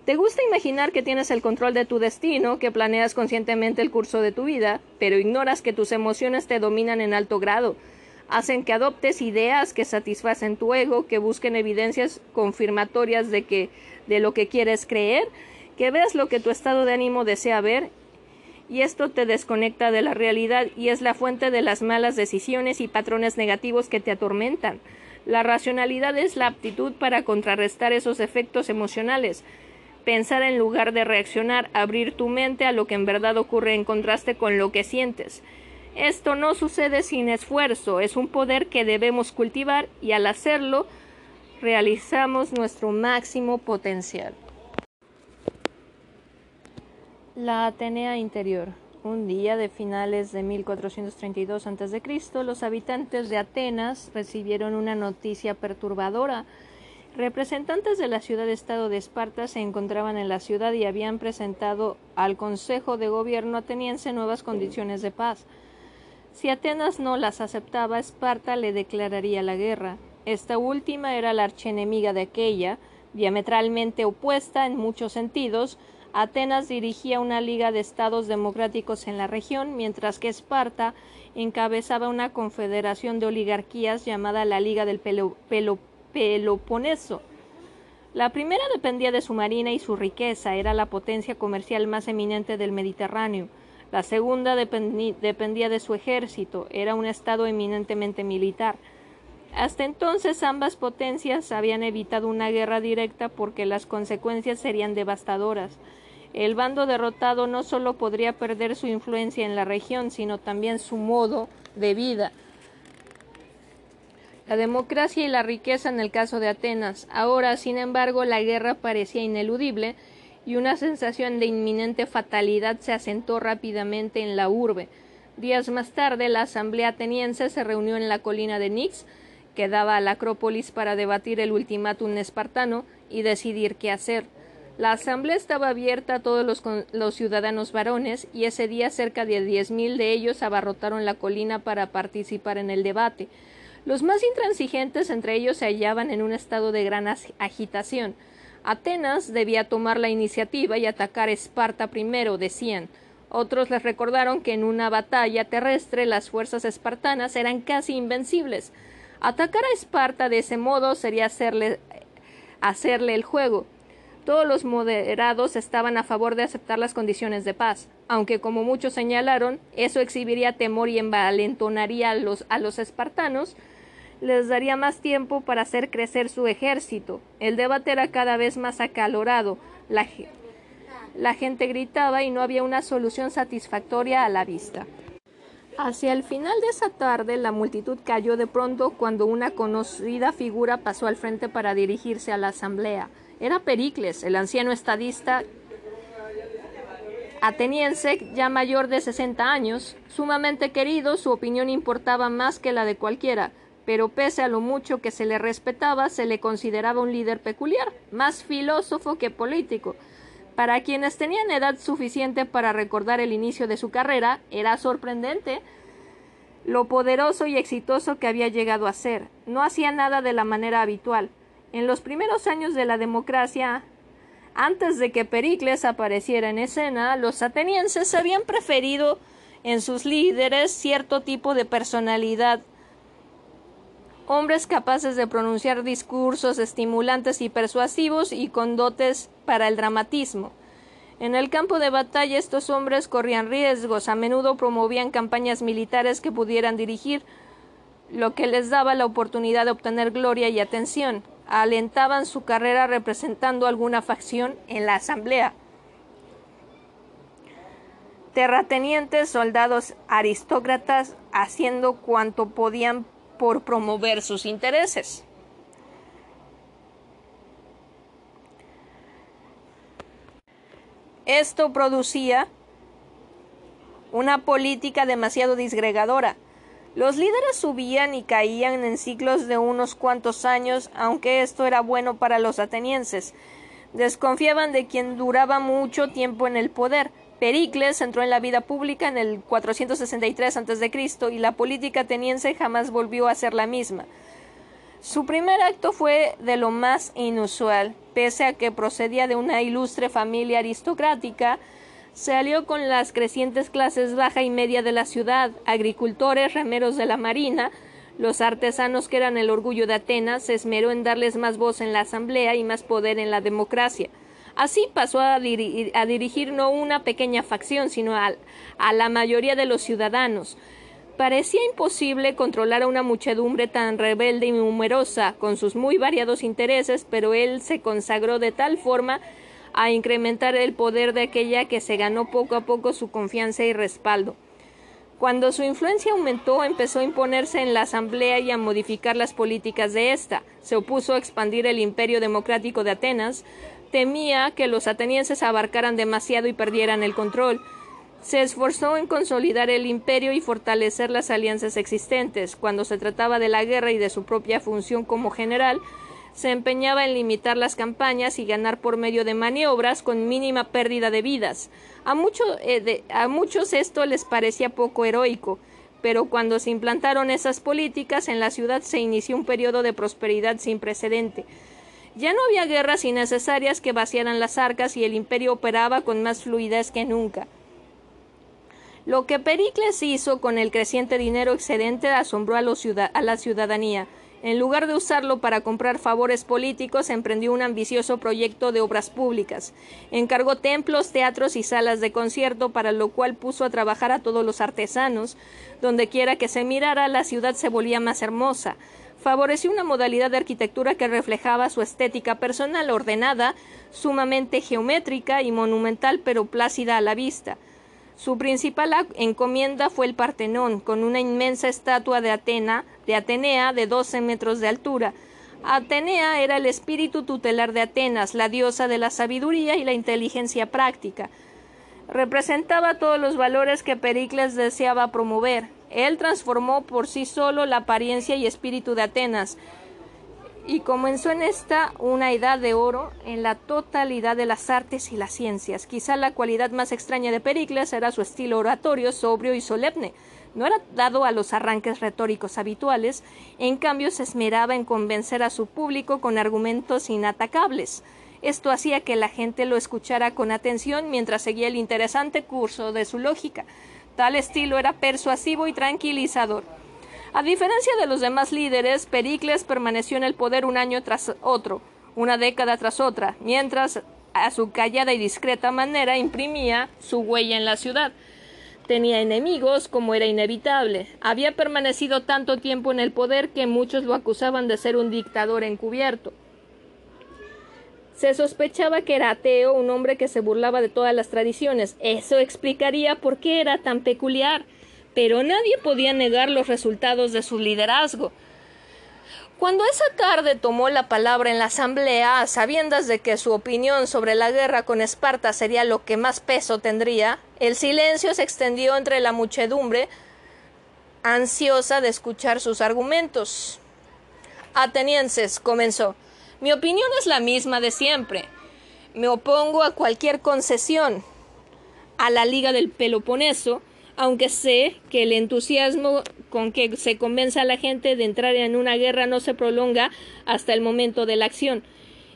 ¿Te gusta imaginar que tienes el control de tu destino, que planeas conscientemente el curso de tu vida, pero ignoras que tus emociones te dominan en alto grado? Hacen que adoptes ideas que satisfacen tu ego, que busquen evidencias confirmatorias de que de lo que quieres creer, que veas lo que tu estado de ánimo desea ver y esto te desconecta de la realidad y es la fuente de las malas decisiones y patrones negativos que te atormentan. La racionalidad es la aptitud para contrarrestar esos efectos emocionales, pensar en lugar de reaccionar, abrir tu mente a lo que en verdad ocurre en contraste con lo que sientes. Esto no sucede sin esfuerzo, es un poder que debemos cultivar y al hacerlo realizamos nuestro máximo potencial. La Atenea Interior. Un día de finales de 1432 a.C., los habitantes de Atenas recibieron una noticia perturbadora. Representantes de la ciudad-estado de Esparta se encontraban en la ciudad y habían presentado al Consejo de Gobierno ateniense nuevas condiciones de paz. Si Atenas no las aceptaba, Esparta le declararía la guerra. Esta última era la archenemiga de aquella, diametralmente opuesta en muchos sentidos. Atenas dirigía una liga de estados democráticos en la región, mientras que Esparta encabezaba una confederación de oligarquías llamada la Liga del Peloponeso. La primera dependía de su marina y su riqueza, era la potencia comercial más eminente del Mediterráneo. La segunda dependía de su ejército, era un estado eminentemente militar. Hasta entonces ambas potencias habían evitado una guerra directa porque las consecuencias serían devastadoras. El bando derrotado no solo podría perder su influencia en la región, sino también su modo de vida. La democracia y la riqueza en el caso de Atenas. Ahora, sin embargo, la guerra parecía ineludible y una sensación de inminente fatalidad se asentó rápidamente en la urbe. Días más tarde, la asamblea ateniense se reunió en la colina de Nix, que daba a la Acrópolis para debatir el ultimátum espartano y decidir qué hacer. La asamblea estaba abierta a todos los, los ciudadanos varones y ese día cerca de diez mil de ellos abarrotaron la colina para participar en el debate. Los más intransigentes entre ellos se hallaban en un estado de gran agitación. Atenas debía tomar la iniciativa y atacar Esparta primero, decían. Otros les recordaron que en una batalla terrestre las fuerzas espartanas eran casi invencibles. Atacar a Esparta de ese modo sería hacerle, hacerle el juego. Todos los moderados estaban a favor de aceptar las condiciones de paz, aunque como muchos señalaron, eso exhibiría temor y envalentonaría a los, a los espartanos, les daría más tiempo para hacer crecer su ejército. El debate era cada vez más acalorado. La, la gente gritaba y no había una solución satisfactoria a la vista. Hacia el final de esa tarde la multitud cayó de pronto cuando una conocida figura pasó al frente para dirigirse a la asamblea. Era Pericles, el anciano estadista ateniense ya mayor de 60 años, sumamente querido, su opinión importaba más que la de cualquiera pero pese a lo mucho que se le respetaba, se le consideraba un líder peculiar, más filósofo que político. Para quienes tenían edad suficiente para recordar el inicio de su carrera, era sorprendente lo poderoso y exitoso que había llegado a ser. No hacía nada de la manera habitual. En los primeros años de la democracia, antes de que Pericles apareciera en escena, los atenienses habían preferido en sus líderes cierto tipo de personalidad hombres capaces de pronunciar discursos estimulantes y persuasivos y con dotes para el dramatismo. En el campo de batalla estos hombres corrían riesgos, a menudo promovían campañas militares que pudieran dirigir, lo que les daba la oportunidad de obtener gloria y atención. Alentaban su carrera representando alguna facción en la asamblea. Terratenientes, soldados, aristócratas, haciendo cuanto podían por promover sus intereses. Esto producía una política demasiado disgregadora. Los líderes subían y caían en ciclos de unos cuantos años, aunque esto era bueno para los atenienses. Desconfiaban de quien duraba mucho tiempo en el poder, Pericles entró en la vida pública en el 463 a.C. y la política ateniense jamás volvió a ser la misma. Su primer acto fue de lo más inusual, pese a que procedía de una ilustre familia aristocrática, se alió con las crecientes clases baja y media de la ciudad, agricultores, remeros de la marina, los artesanos que eran el orgullo de Atenas, se esmeró en darles más voz en la asamblea y más poder en la democracia. Así pasó a, dirigir no una pequeña facción, sino a, a la mayoría de los ciudadanos. Parecía imposible controlar a una muchedumbre tan rebelde y numerosa, con sus muy variados intereses, pero él se consagró de tal forma a incrementar el poder de aquella que se ganó poco a poco su confianza y respaldo. Cuando su influencia aumentó, empezó a imponerse en la Asamblea y a modificar las políticas de ésta. Se opuso a expandir el imperio democrático de Atenas, temía que los atenienses abarcaran demasiado y perdieran el control. Se esforzó en consolidar el imperio y fortalecer las alianzas existentes. Cuando se trataba de la guerra y de su propia función como general, se empeñaba en limitar las campañas y ganar por medio de maniobras con mínima pérdida de vidas. A, eh, muchos esto les parecía poco heroico, pero cuando se implantaron esas políticas en la ciudad se inició un periodo de prosperidad sin precedente. Ya no había guerras innecesarias que vaciaran las arcas y el imperio operaba con más fluidez que nunca. Lo que Pericles hizo con el creciente dinero excedente asombró a, a, la ciudadanía. En lugar de usarlo para comprar favores políticos, emprendió un ambicioso proyecto de obras públicas. Encargó templos, teatros y salas de concierto, para lo cual puso a trabajar a todos los artesanos. Donde quiera que se mirara, la ciudad se volvía más hermosa favoreció una modalidad de arquitectura que reflejaba su estética personal ordenada, sumamente geométrica y monumental pero plácida a la vista. Su principal encomienda fue el Partenón, con una inmensa estatua de Atena, de Atenea de 12 metros de altura. Atenea era el espíritu tutelar de Atenas, la diosa de la sabiduría y la inteligencia práctica. Representaba todos los valores que Pericles deseaba promover. Él transformó por sí solo la apariencia y espíritu de Atenas, y comenzó en esta una edad de oro en la totalidad de las artes y las ciencias. Quizá la cualidad más extraña de Pericles era su estilo oratorio, sobrio y solemne. No era dado a los arranques retóricos habituales, en cambio se esmeraba en convencer a su público con argumentos inatacables. Esto hacía que la gente lo escuchara con atención mientras seguía el interesante curso de su lógica. Tal estilo era persuasivo y tranquilizador. A diferencia de los demás líderes, Pericles permaneció en el poder un año tras otro, una década tras otra, mientras a su callada y discreta manera imprimía su huella en la ciudad. Tenía enemigos, como era inevitable. Había permanecido tanto tiempo en el poder que muchos lo acusaban de ser un dictador encubierto. Se sospechaba que era ateo, un hombre que se burlaba de todas las tradiciones. Eso explicaría por qué era tan peculiar pero nadie podía negar los resultados de su liderazgo. Cuando esa tarde tomó la palabra en la asamblea, a sabiendas de que su opinión sobre la guerra con Esparta sería lo que más peso tendría, el silencio se extendió entre la muchedumbre, ansiosa de escuchar sus argumentos. Atenienses, comenzó, mi opinión es la misma de siempre. Me opongo a cualquier concesión a la Liga del Peloponeso, aunque sé que el entusiasmo con que se convence a la gente de entrar en una guerra no se prolonga hasta el momento de la acción,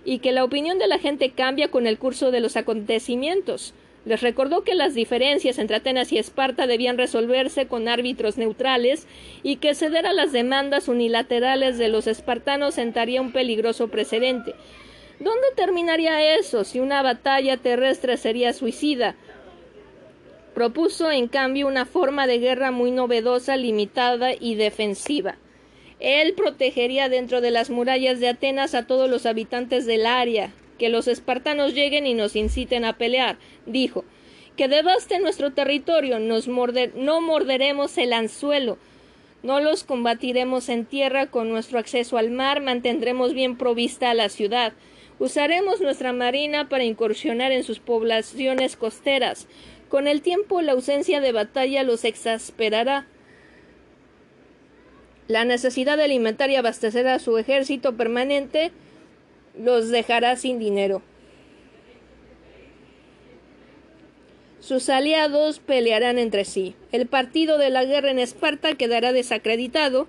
y que la opinión de la gente cambia con el curso de los acontecimientos. Les recordó que las diferencias entre Atenas y Esparta debían resolverse con árbitros neutrales y que ceder a las demandas unilaterales de los espartanos sentaría un peligroso precedente. ¿Dónde terminaría eso si una batalla terrestre sería suicida? Propuso, en cambio, una forma de guerra muy novedosa, limitada y defensiva. Él protegería dentro de las murallas de Atenas a todos los habitantes del área. Que los espartanos lleguen y nos inciten a pelear, dijo. Que devaste nuestro territorio, nos no morderemos el anzuelo. No los combatiremos en tierra con nuestro acceso al mar, mantendremos bien provista la ciudad. Usaremos nuestra marina para incursionar en sus poblaciones costeras. Con el tiempo la ausencia de batalla los exasperará. La necesidad de alimentar y abastecer a su ejército permanente los dejará sin dinero. Sus aliados pelearán entre sí. El partido de la guerra en Esparta quedará desacreditado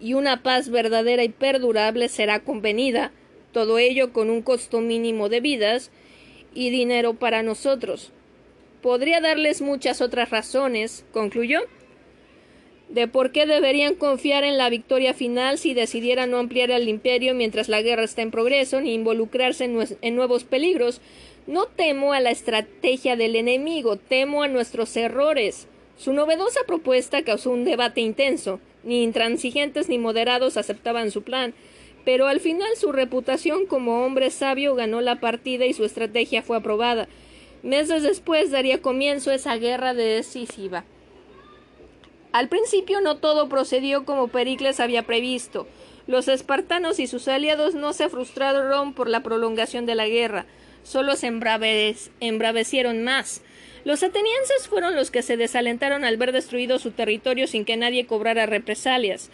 y una paz verdadera y perdurable será convenida, todo ello con un costo mínimo de vidas y dinero para nosotros. Podría darles muchas otras razones, concluyó, de por qué deberían confiar en la victoria final si decidieran no ampliar el imperio mientras la guerra está en progreso ni involucrarse en, nuevos peligros. No temo a la estrategia del enemigo, temo a nuestros errores. Su novedosa propuesta causó un debate intenso. Ni intransigentes ni moderados aceptaban su plan, pero al final su reputación como hombre sabio ganó la partida y su estrategia fue aprobada. Meses después daría comienzo esa guerra decisiva. Al principio no todo procedió como Pericles había previsto. Los espartanos y sus aliados no se frustraron por la prolongación de la guerra, solo se embravecieron más. Los atenienses fueron los que se desalentaron al ver destruido su territorio sin que nadie cobrara represalias.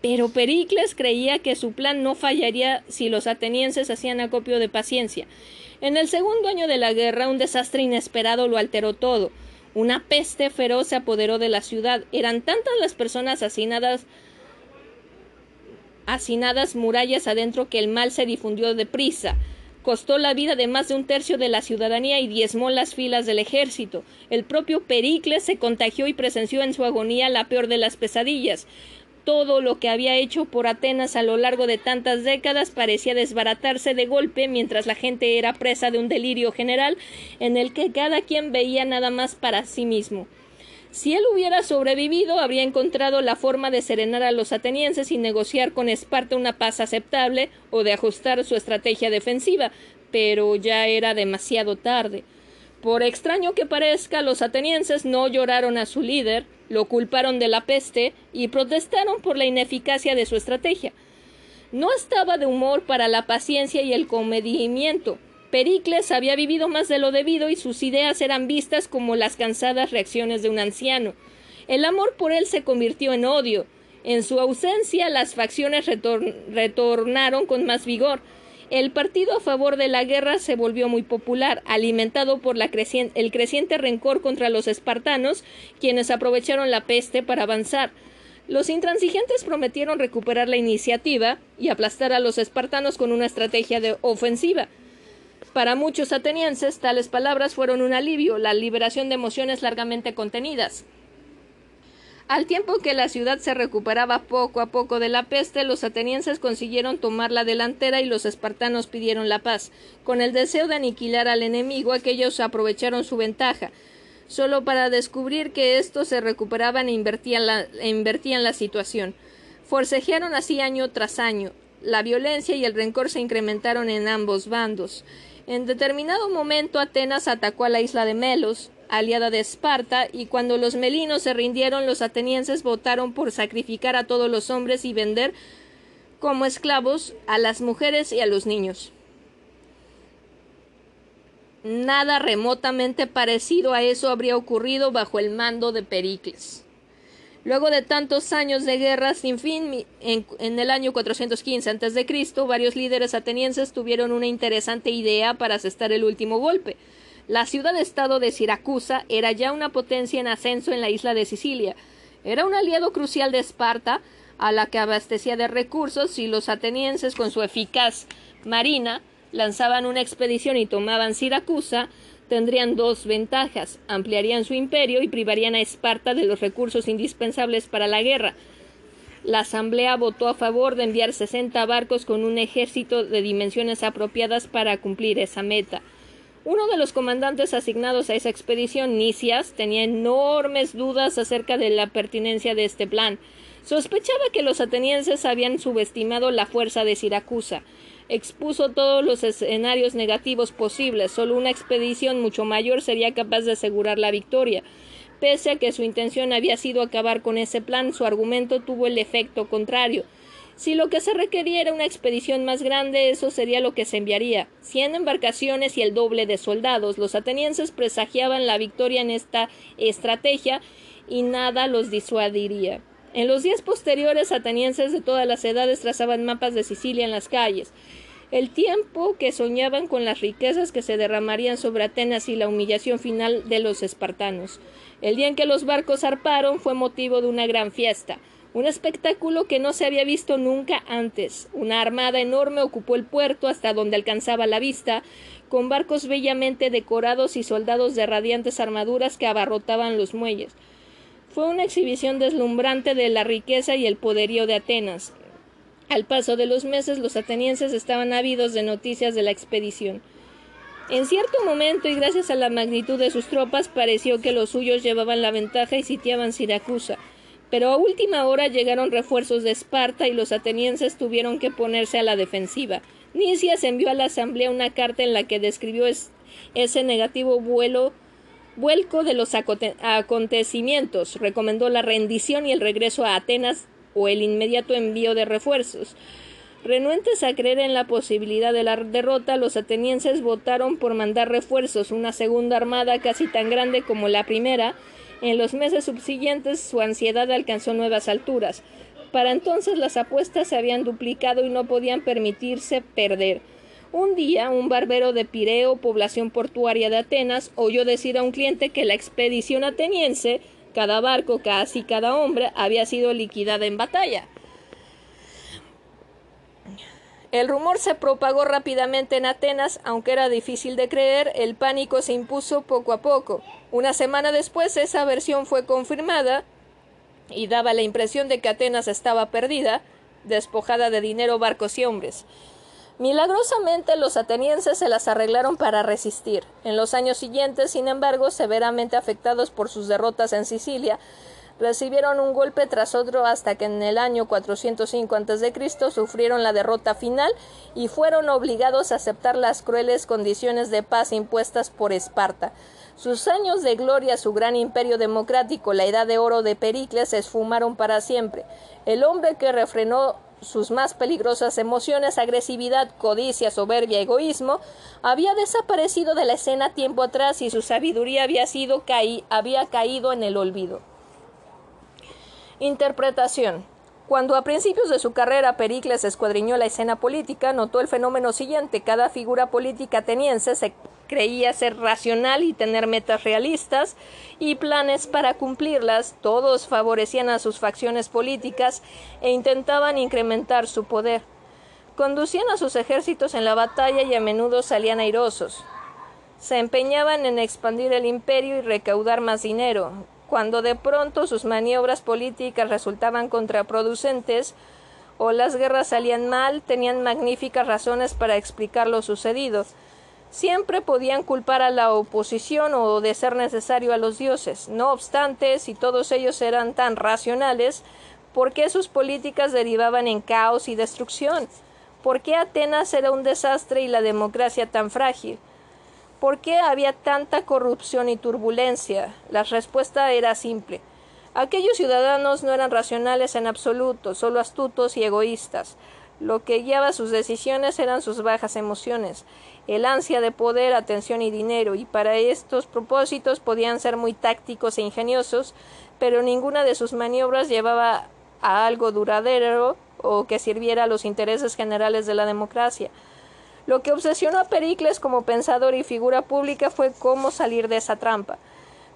Pero Pericles creía que su plan no fallaría si los atenienses hacían acopio de paciencia. En el segundo año de la guerra, un desastre inesperado lo alteró todo. Una peste feroz se apoderó de la ciudad. Eran tantas las personas hacinadas hacinadas murallas adentro que el mal se difundió deprisa. Costó la vida de más de un tercio de la ciudadanía y diezmó las filas del ejército. El propio Pericles se contagió y presenció en su agonía la peor de las pesadillas. Todo lo que había hecho por Atenas a lo largo de tantas décadas parecía desbaratarse de golpe mientras la gente era presa de un delirio general en el que cada quien veía nada más para sí mismo. Si él hubiera sobrevivido, habría encontrado la forma de serenar a los atenienses y negociar con Esparta una paz aceptable o de ajustar su estrategia defensiva, pero ya era demasiado tarde. Por extraño que parezca, los atenienses no lloraron a su líder, lo culparon de la peste y protestaron por la ineficacia de su estrategia. No estaba de humor para la paciencia y el comedimiento. Pericles había vivido más de lo debido y sus ideas eran vistas como las cansadas reacciones de un anciano. El amor por él se convirtió en odio. En su ausencia, las facciones retornaron con más vigor. El partido a favor de la guerra se volvió muy popular, alimentado por el creciente rencor contra los espartanos, quienes aprovecharon la peste para avanzar. Los intransigentes prometieron recuperar la iniciativa y aplastar a los espartanos con una estrategia de ofensiva. Para muchos atenienses, tales palabras fueron un alivio, la liberación de emociones largamente contenidas. Al tiempo que la ciudad se recuperaba poco a poco de la peste, los atenienses consiguieron tomar la delantera y los espartanos pidieron la paz. Con el deseo de aniquilar al enemigo, aquellos aprovecharon su ventaja, solo para descubrir que estos se recuperaban e invertían la, e invertían la situación. Forcejearon así año tras año. La violencia y el rencor se incrementaron en ambos bandos. En determinado momento Atenas atacó a la isla de Melos, aliada de Esparta, y cuando los melinos se rindieron, los atenienses votaron por sacrificar a todos los hombres y vender como esclavos a las mujeres y a los niños. Nada remotamente parecido a eso habría ocurrido bajo el mando de Pericles. Luego de tantos años de guerra sin fin, en, el año 415 a.C., varios líderes atenienses tuvieron una interesante idea para asestar el último golpe. La ciudad-estado de Siracusa era ya una potencia en ascenso en la isla de Sicilia. Era un aliado crucial de Esparta, a la que abastecía de recursos y los atenienses, con su eficaz marina, lanzaban una expedición y tomaban Siracusa, tendrían dos ventajas ampliarían su imperio y privarían a Esparta de los recursos indispensables para la guerra. La Asamblea votó a favor de enviar 60 barcos con un ejército de dimensiones apropiadas para cumplir esa meta. Uno de los comandantes asignados a esa expedición, Nicias, tenía enormes dudas acerca de la pertinencia de este plan. Sospechaba que los atenienses habían subestimado la fuerza de Siracusa. Expuso todos los escenarios negativos posibles. Solo una expedición mucho mayor sería capaz de asegurar la victoria. Pese a que su intención había sido acabar con ese plan, su argumento tuvo el efecto contrario. Si lo que se requería era una expedición más grande, eso sería lo que se enviaría. Cien embarcaciones y el doble de soldados. Los atenienses presagiaban la victoria en esta estrategia y nada los disuadiría. En los días posteriores, atenienses de todas las edades trazaban mapas de Sicilia en las calles. El tiempo que soñaban con las riquezas que se derramarían sobre Atenas y la humillación final de los espartanos. El día en que los barcos zarparon fue motivo de una gran fiesta un espectáculo que no se había visto nunca antes. Una armada enorme ocupó el puerto hasta donde alcanzaba la vista, con barcos bellamente decorados y soldados de radiantes armaduras que abarrotaban los muelles. Fue una exhibición deslumbrante de la riqueza y el poderío de Atenas. Al paso de los meses los atenienses estaban ávidos de noticias de la expedición. En cierto momento, y gracias a la magnitud de sus tropas, pareció que los suyos llevaban la ventaja y sitiaban Siracusa pero a última hora llegaron refuerzos de Esparta y los atenienses tuvieron que ponerse a la defensiva. Nicias envió a la asamblea una carta en la que describió ese negativo vuelco de los acontecimientos, recomendó la rendición y el regreso a Atenas o el inmediato envío de refuerzos. Renuentes a creer en la posibilidad de la derrota, los atenienses votaron por mandar refuerzos, una segunda armada casi tan grande como la primera, en los meses subsiguientes su ansiedad alcanzó nuevas alturas. Para entonces las apuestas se habían duplicado y no podían permitirse perder. Un día, un barbero de Pireo, población portuaria de Atenas, oyó decir a un cliente que la expedición ateniense, cada barco, casi cada hombre, había sido liquidada en batalla. El rumor se propagó rápidamente en Atenas, aunque era difícil de creer, el pánico se impuso poco a poco. Una semana después esa versión fue confirmada y daba la impresión de que Atenas estaba perdida, despojada de dinero, barcos y hombres. Milagrosamente los atenienses se las arreglaron para resistir. En los años siguientes, sin embargo, severamente afectados por sus derrotas en Sicilia, recibieron un golpe tras otro hasta que en el año 405 a.C. sufrieron la derrota final y fueron obligados a aceptar las crueles condiciones de paz impuestas por Esparta. Sus años de gloria, su gran imperio democrático, la edad de oro de Pericles, se esfumaron para siempre. El hombre que refrenó sus más peligrosas emociones, agresividad, codicia, soberbia, egoísmo, había desaparecido de la escena tiempo atrás y su sabiduría había sido había caído en el olvido. Interpretación. Cuando a principios de su carrera Pericles escuadriñó la escena política, notó el fenómeno siguiente. Cada figura política ateniense se creía ser racional y tener metas realistas y planes para cumplirlas. Todos favorecían a sus facciones políticas e intentaban incrementar su poder. Conducían a sus ejércitos en la batalla y a menudo salían airosos. Se empeñaban en expandir el imperio y recaudar más dinero. Cuando de pronto sus maniobras políticas resultaban contraproducentes o las guerras salían mal, tenían magníficas razones para explicar lo sucedido. Siempre podían culpar a la oposición o de ser necesario a los dioses. No obstante, si todos ellos eran tan racionales, ¿por qué sus políticas derivaban en caos y destrucción? ¿Por qué Atenas era un desastre y la democracia tan frágil? ¿Por qué había tanta corrupción y turbulencia? La respuesta era simple. Aquellos ciudadanos no eran racionales en absoluto, solo astutos y egoístas. Lo que guiaba sus decisiones eran sus bajas emociones, el ansia de poder, atención y dinero, y para estos propósitos podían ser muy tácticos e ingeniosos, pero ninguna de sus maniobras llevaba a algo duradero o que sirviera a los intereses generales de la democracia. Lo que obsesionó a Pericles como pensador y figura pública fue cómo salir de esa trampa,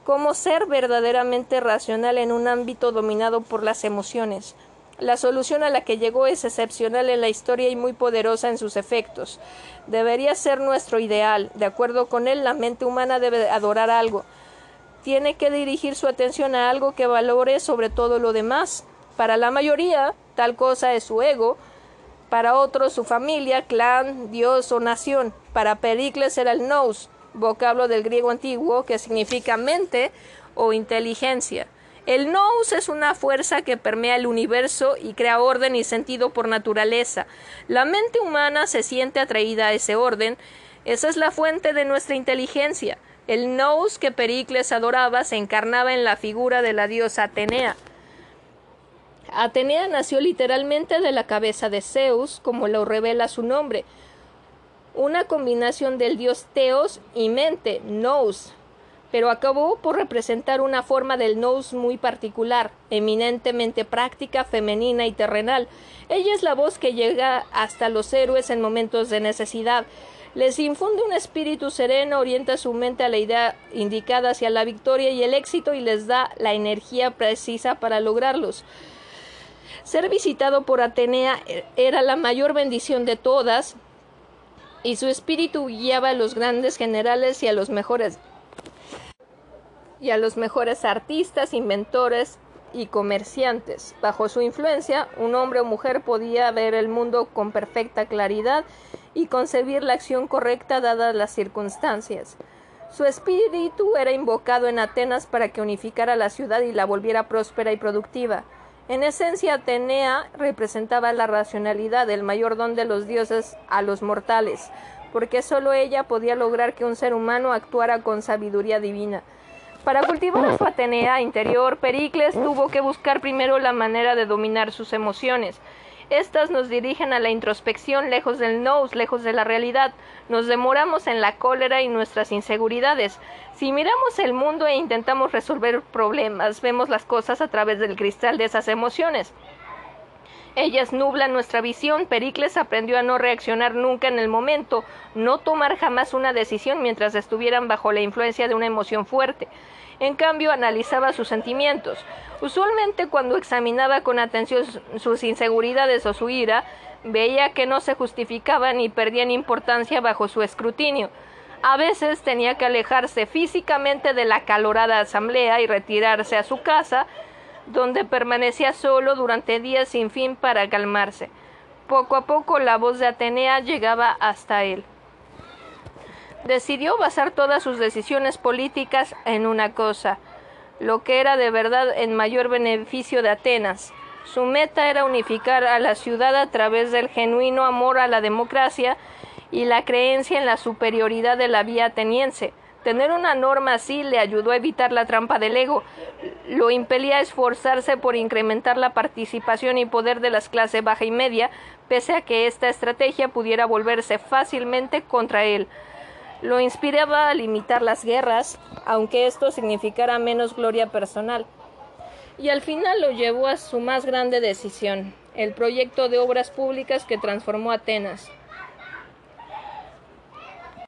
cómo ser verdaderamente racional en un ámbito dominado por las emociones. La solución a la que llegó es excepcional en la historia y muy poderosa en sus efectos. Debería ser nuestro ideal. De acuerdo con él, la mente humana debe adorar algo. Tiene que dirigir su atención a algo que valore sobre todo lo demás. Para la mayoría, tal cosa es su ego, para otros su familia, clan, dios o nación. Para Pericles era el nous, vocablo del griego antiguo que significa mente o inteligencia. El nous es una fuerza que permea el universo y crea orden y sentido por naturaleza. La mente humana se siente atraída a ese orden. Esa es la fuente de nuestra inteligencia. El nous que Pericles adoraba se encarnaba en la figura de la diosa Atenea. Atenea nació literalmente de la cabeza de Zeus, como lo revela su nombre, una combinación del dios Teos y mente, Nous, pero acabó por representar una forma del Nous muy particular, eminentemente práctica, femenina y terrenal. Ella es la voz que llega hasta los héroes en momentos de necesidad. Les infunde un espíritu sereno, orienta su mente a la idea indicada hacia la victoria y el éxito y les da la energía precisa para lograrlos. Ser visitado por Atenea era la mayor bendición de todas, y su espíritu guiaba a los grandes generales y a los mejores y a los mejores artistas, inventores y comerciantes. Bajo su influencia, un hombre o mujer podía ver el mundo con perfecta claridad y concebir la acción correcta dadas las circunstancias. Su espíritu era invocado en Atenas para que unificara la ciudad y la volviera próspera y productiva. En esencia, Atenea representaba la racionalidad, el mayor don de los dioses a los mortales, porque sólo ella podía lograr que un ser humano actuara con sabiduría divina. Para cultivar su Atenea interior, Pericles tuvo que buscar primero la manera de dominar sus emociones. Estas nos dirigen a la introspección, lejos del nous, lejos de la realidad. Nos demoramos en la cólera y nuestras inseguridades. Si miramos el mundo e intentamos resolver problemas, vemos las cosas a través del cristal de esas emociones. Ellas nublan nuestra visión. Pericles aprendió a no reaccionar nunca en el momento, no tomar jamás una decisión mientras estuvieran bajo la influencia de una emoción fuerte. En cambio, analizaba sus sentimientos. Usualmente cuando examinaba con atención sus inseguridades o su ira, veía que no se justificaban ni perdían importancia bajo su escrutinio. A veces tenía que alejarse físicamente de la calorada asamblea y retirarse a su casa, donde permanecía solo durante días sin fin para calmarse. Poco a poco la voz de Atenea llegaba hasta él decidió basar todas sus decisiones políticas en una cosa, lo que era de verdad en mayor beneficio de Atenas. Su meta era unificar a la ciudad a través del genuino amor a la democracia y la creencia en la superioridad de la vía ateniense. Tener una norma así le ayudó a evitar la trampa del ego. lo impelía a esforzarse por incrementar la participación y poder de las clases baja y media, pese a que esta estrategia pudiera volverse fácilmente contra él. Lo inspiraba a limitar las guerras, aunque esto significara menos gloria personal. Y al final lo llevó a su más grande decisión, el proyecto de obras públicas que transformó Atenas.